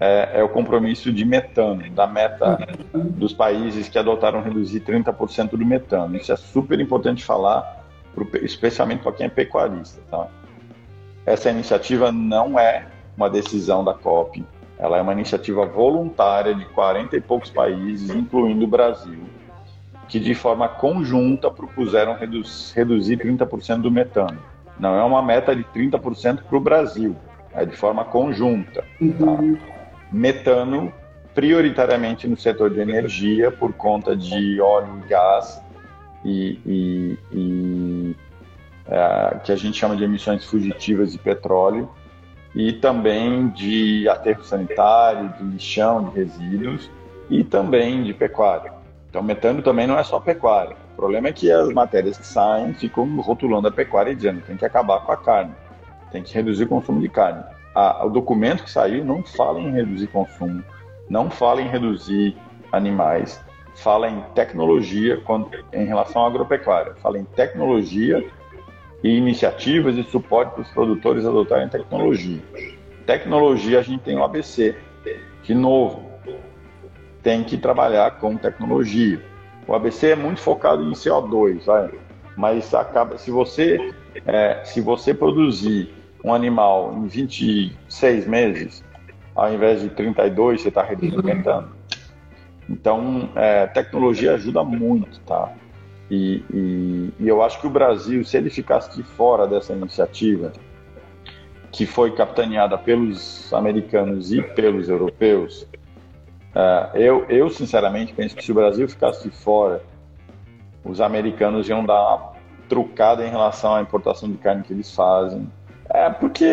Speaker 2: é, é, o compromisso de metano, da meta dos países que adotaram reduzir 30% do metano. Isso é super importante falar, pro, especialmente para quem é pecuarista. Tá? Essa iniciativa não é uma decisão da COP, ela é uma iniciativa voluntária de 40 e poucos países, incluindo o Brasil, que de forma conjunta propuseram reduz, reduzir 30% do metano. Não é uma meta de 30% para o Brasil, é de forma conjunta. Uhum. Metano, prioritariamente no setor de energia, por conta de óleo e gás, e, e, e é, que a gente chama de emissões fugitivas de petróleo, e também de aterro sanitário, de lixão, de resíduos, e também de pecuária. Então, metano também não é só pecuária. O problema é que as matérias que saem ficam rotulando a pecuária e dizendo tem que acabar com a carne, tem que reduzir o consumo de carne. O documento que saiu não fala em reduzir consumo, não fala em reduzir animais, fala em tecnologia quando, em relação à agropecuária, fala em tecnologia e iniciativas de suporte para os produtores adotarem tecnologia. Tecnologia, a gente tem o ABC, que novo, tem que trabalhar com tecnologia. O ABC é muito focado em CO2, vai? mas acaba se você é, se você produzir um animal em 26 meses, ao invés de 32, você está reduzindo. Então, é, tecnologia ajuda muito, tá? E, e, e, eu acho que o Brasil, se ele ficasse de fora dessa iniciativa, que foi capitaneada pelos americanos e pelos europeus, Uh, eu, eu, sinceramente, penso que se o Brasil ficasse de fora, os americanos iam dar uma trucada em relação à importação de carne que eles fazem. É porque,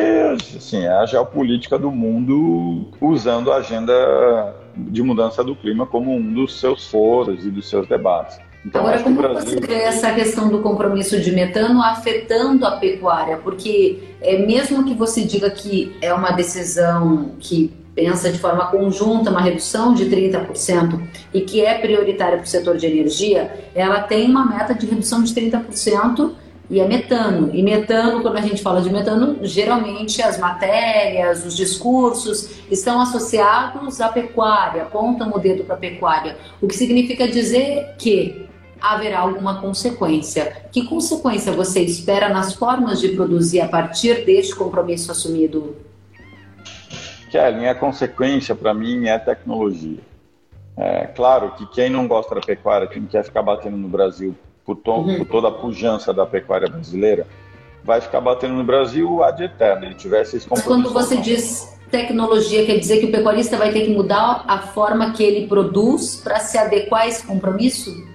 Speaker 2: assim, é a geopolítica do mundo usando a agenda de mudança do clima como um dos seus foros e dos seus debates.
Speaker 1: Então, Agora, como Brasil... você vê essa questão do compromisso de metano afetando a pecuária? Porque é, mesmo que você diga que é uma decisão que pensa de forma conjunta uma redução de 30% e que é prioritária para o setor de energia, ela tem uma meta de redução de 30% e é metano. E metano, quando a gente fala de metano, geralmente as matérias, os discursos estão associados à pecuária, apontam o dedo para a pecuária, o que significa dizer que haverá alguma consequência. Que consequência você espera nas formas de produzir a partir deste compromisso assumido?
Speaker 2: Kelly, a consequência para mim é tecnologia. É claro que quem não gosta da pecuária, quem quer ficar batendo no Brasil por, to uhum. por toda a pujança da pecuária brasileira, vai ficar batendo no Brasil ad eterno. Ele tivesse esse
Speaker 1: compromisso. Quando você diz tecnologia, quer dizer que o pecuarista vai ter que mudar a forma que ele produz para se adequar a esse compromisso?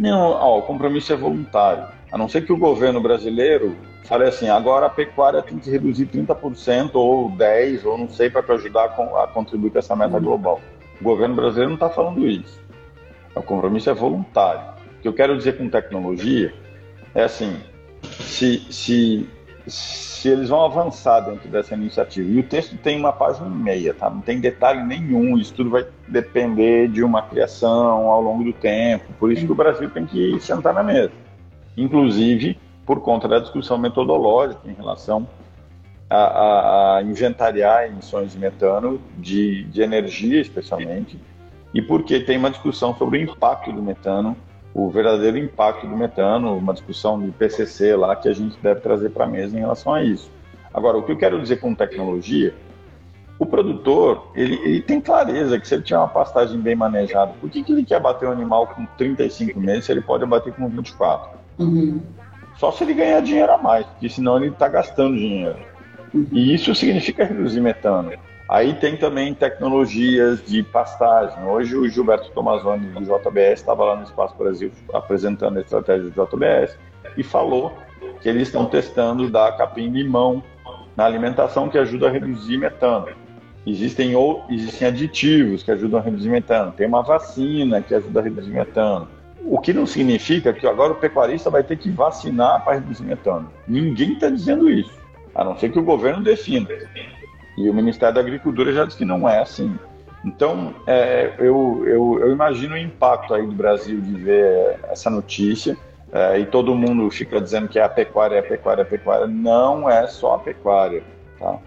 Speaker 2: Não, ó, o compromisso é voluntário. A não ser que o governo brasileiro fale assim, agora a pecuária tem que reduzir 30% ou 10% ou não sei para ajudar a contribuir com essa meta uhum. global. O governo brasileiro não está falando isso. O compromisso é voluntário. O que eu quero dizer com tecnologia é assim, se, se, se eles vão avançar dentro dessa iniciativa, e o texto tem uma página e meia, tá? não tem detalhe nenhum, isso tudo vai depender de uma criação ao longo do tempo, por isso que o Brasil tem que sentar na mesa. Inclusive, por conta da discussão metodológica em relação a, a, a inventariar emissões de metano, de, de energia especialmente, e porque tem uma discussão sobre o impacto do metano, o verdadeiro impacto do metano, uma discussão de PCC lá que a gente deve trazer para a mesa em relação a isso. Agora, o que eu quero dizer com tecnologia, o produtor, ele, ele tem clareza que se ele tiver uma pastagem bem manejada, por que, que ele quer bater um animal com 35 meses se ele pode bater com 24? Uhum. Só se ele ganhar dinheiro a mais, porque senão ele está gastando dinheiro. E isso significa reduzir metano. Aí tem também tecnologias de pastagem. Hoje o Gilberto Tomazoni do JBS estava lá no Espaço Brasil apresentando a estratégia do JBS e falou que eles estão testando dar capim-limão na alimentação que ajuda a reduzir metano. Existem, ou, existem aditivos que ajudam a reduzir metano. Tem uma vacina que ajuda a reduzir metano. O que não significa que agora o pecuarista vai ter que vacinar para reduzir metano. Ninguém está dizendo isso a não ser que o governo defina. E o Ministério da Agricultura já disse que não é assim. Então, é, eu, eu, eu, imagino o impacto aí do Brasil de ver essa notícia é, e todo mundo fica dizendo que é a pecuária, é a pecuária, é a pecuária. Não é só a pecuária, tá?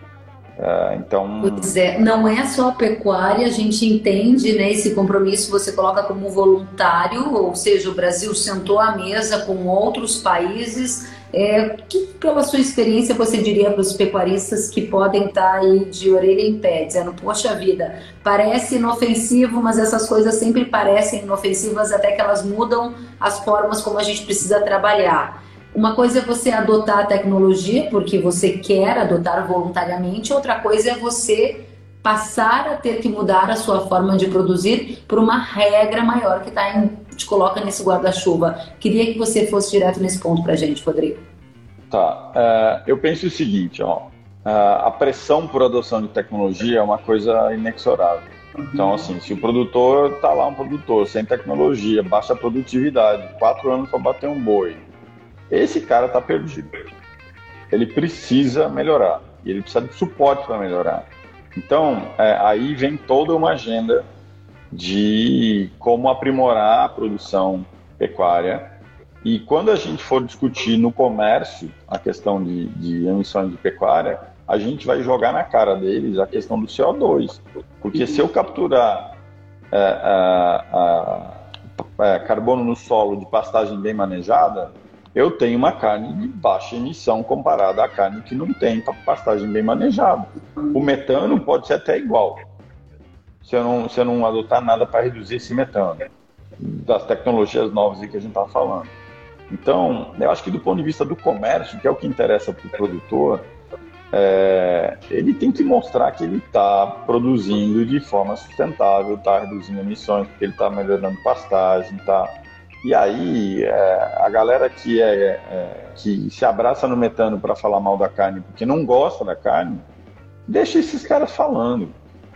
Speaker 2: É, então...
Speaker 1: Pois é, não é só a pecuária, a gente entende né, esse compromisso, você coloca como voluntário, ou seja, o Brasil sentou à mesa com outros países é, que, pela sua experiência, você diria para os pecuaristas que podem estar aí de orelha em pé, dizendo: Poxa vida, parece inofensivo, mas essas coisas sempre parecem inofensivas até que elas mudam as formas como a gente precisa trabalhar. Uma coisa é você adotar a tecnologia porque você quer adotar voluntariamente, outra coisa é você passar a ter que mudar a sua forma de produzir por uma regra maior que tá em, te coloca nesse guarda-chuva. Queria que você fosse direto nesse ponto para a gente, Rodrigo.
Speaker 2: Tá. Uh, eu penso o seguinte, ó. Uh, a pressão por adoção de tecnologia é uma coisa inexorável. Uhum. Então, assim, se o produtor tá lá, um produtor sem tecnologia, baixa produtividade, quatro anos para bater um boi, esse cara tá perdido. Ele precisa melhorar e ele precisa de suporte para melhorar. Então, é, aí vem toda uma agenda de como aprimorar a produção pecuária. E quando a gente for discutir no comércio a questão de, de emissões de pecuária, a gente vai jogar na cara deles a questão do CO2. Porque se eu capturar é, é, é, carbono no solo de pastagem bem manejada, eu tenho uma carne de baixa emissão comparada à carne que não tem pastagem bem manejada. O metano pode ser até igual, se eu não, se eu não adotar nada para reduzir esse metano, das tecnologias novas que a gente está falando. Então, eu acho que do ponto de vista do comércio, que é o que interessa para o produtor, é, ele tem que mostrar que ele está produzindo de forma sustentável, está reduzindo emissões, porque ele está melhorando pastagem, está e aí, é, a galera que, é, é, que se abraça no metano para falar mal da carne porque não gosta da carne, deixa esses caras falando.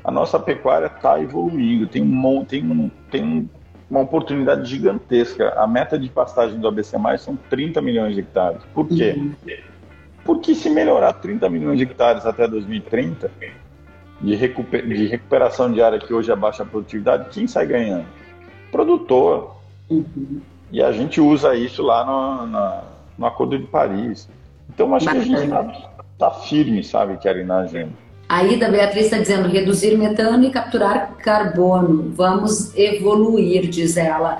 Speaker 2: A nossa pecuária está evoluindo, tem, um, tem, um, tem uma oportunidade gigantesca. A meta de pastagem do ABC são 30 milhões de hectares. Por quê? Uhum. Porque se melhorar 30 milhões de hectares até 2030, de, recuper, de recuperação de área que hoje é baixa produtividade, quem sai ganhando? Produtor, Uhum. E a gente usa isso lá no, na, no Acordo de Paris. Então acho Bacana. que a gente está tá firme, sabe, Kelly, na agenda.
Speaker 1: A Ida Beatriz está dizendo reduzir metano e capturar carbono. Vamos evoluir, diz ela.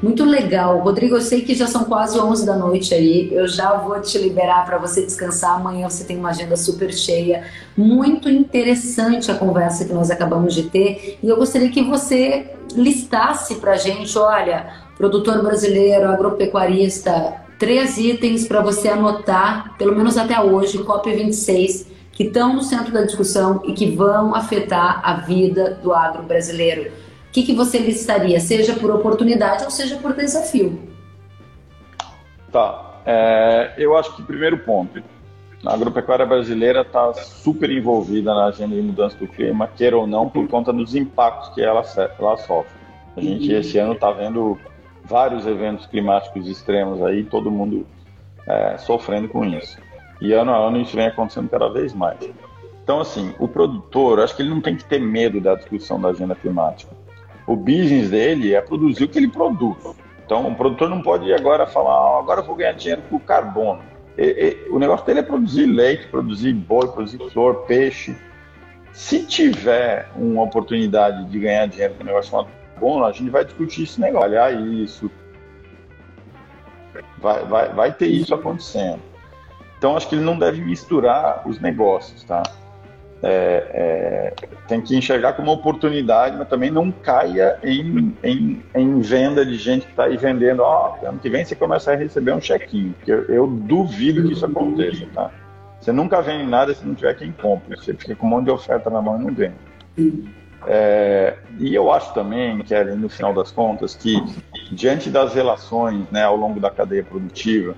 Speaker 1: Muito legal. Rodrigo, eu sei que já são quase 11 da noite aí. Eu já vou te liberar para você descansar. Amanhã você tem uma agenda super cheia. Muito interessante a conversa que nós acabamos de ter. E eu gostaria que você listasse para gente: olha, produtor brasileiro, agropecuarista, três itens para você anotar, pelo menos até hoje, COP26, que estão no centro da discussão e que vão afetar a vida do agro brasileiro. O que, que você listaria, seja por oportunidade ou seja por desafio?
Speaker 2: Tá. É, eu acho que primeiro ponto, a agropecuária brasileira está super envolvida na agenda de mudança do clima, queira ou não, por conta dos impactos que ela, ela sofre. A gente uhum. esse ano está vendo vários eventos climáticos extremos aí, todo mundo é, sofrendo com isso. E ano a ano isso vem acontecendo cada vez mais. Então, assim, o produtor, acho que ele não tem que ter medo da discussão da agenda climática. O business dele é produzir o que ele produz. Então, o produtor não pode agora falar, oh, agora eu vou ganhar dinheiro com carbono. E, e, o negócio dele é produzir leite, produzir boi, produzir flor, peixe. Se tiver uma oportunidade de ganhar dinheiro com um negócio chamado carbono, a gente vai discutir esse negócio, olhar isso. Vai, vai, vai ter isso acontecendo. Então, acho que ele não deve misturar os negócios, tá? É, é, tem que enxergar como uma oportunidade, mas também não caia em, em, em venda de gente que está aí vendendo. Ó, oh, ano que vem você começa a receber um chequinho, eu, eu, duvido que isso aconteça, tá? Você nunca vende nada se não tiver quem compre. Você fica com um monte de oferta na mão e não vende. É, e eu acho também, Kelly, no final das contas, que diante das relações né, ao longo da cadeia produtiva,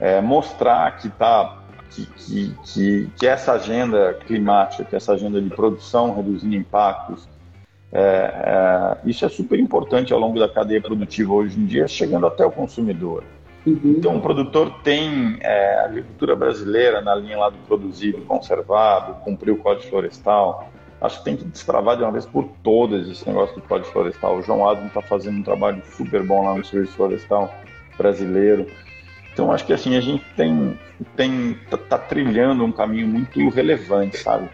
Speaker 2: é, mostrar que, tá, que, que, que, que, essa agenda climática, que essa agenda de produção reduzindo impactos, é, é, isso é super importante ao longo da cadeia produtiva hoje em dia, chegando até o consumidor. Uhum. Então, o produtor tem é, a agricultura brasileira na linha lá do produzido, conservado, cumprir o Código Florestal. Acho que tem que destravar de uma vez por todas esse negócio do Código Florestal. O João Adam está fazendo um trabalho super bom lá no Serviço Florestal brasileiro. Então acho que assim a gente tem tem tá, tá trilhando um caminho muito relevante, sabe?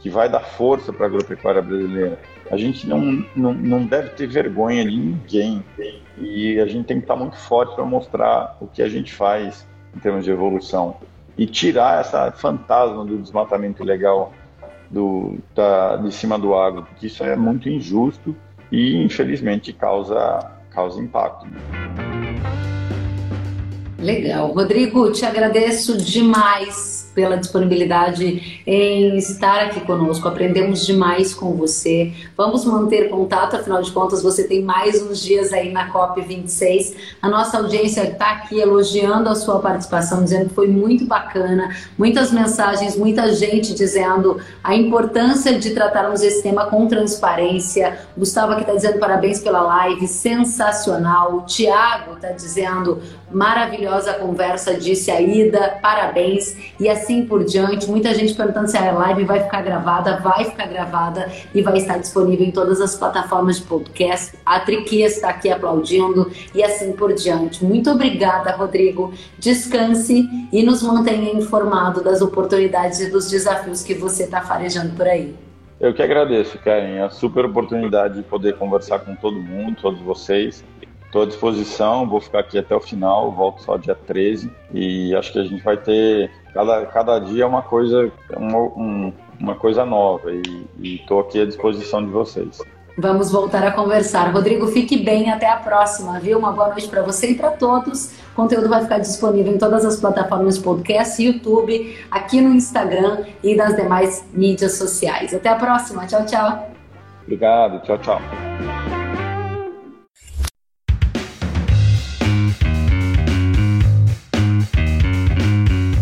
Speaker 2: Que vai dar força para a agropecuária brasileira. A gente não, não, não deve ter vergonha de ninguém e a gente tem que estar tá muito forte para mostrar o que a gente faz em termos de evolução e tirar essa fantasma do desmatamento ilegal do, da, de cima do agro, porque isso é muito injusto e infelizmente causa, causa impacto.
Speaker 1: Legal. Rodrigo, te agradeço demais pela disponibilidade em estar aqui conosco. Aprendemos demais com você. Vamos manter contato, afinal de contas, você tem mais uns dias aí na COP26. A nossa audiência está aqui elogiando a sua participação, dizendo que foi muito bacana. Muitas mensagens, muita gente dizendo a importância de tratarmos esse tema com transparência. Gustavo aqui está dizendo parabéns pela live, sensacional. O Tiago está dizendo maravilhosa conversa, disse a Ida, parabéns. E assim assim por diante. Muita gente perguntando se a live vai ficar gravada, vai ficar gravada e vai estar disponível em todas as plataformas de podcast. A Triquia está aqui aplaudindo e assim por diante. Muito obrigada, Rodrigo. Descanse e nos mantenha informado das oportunidades e dos desafios que você está farejando por aí.
Speaker 2: Eu que agradeço, Karen, a super oportunidade de poder conversar com todo mundo, todos vocês. Estou à disposição, vou ficar aqui até o final, volto só dia 13 e acho que a gente vai ter cada, cada dia é uma coisa, uma, um, uma coisa nova e estou aqui à disposição de vocês.
Speaker 1: Vamos voltar a conversar. Rodrigo, fique bem, até a próxima, viu? Uma boa noite para você e para todos. O conteúdo vai ficar disponível em todas as plataformas de podcast, YouTube, aqui no Instagram e nas demais mídias sociais. Até a próxima. Tchau, tchau.
Speaker 2: Obrigado. Tchau, tchau.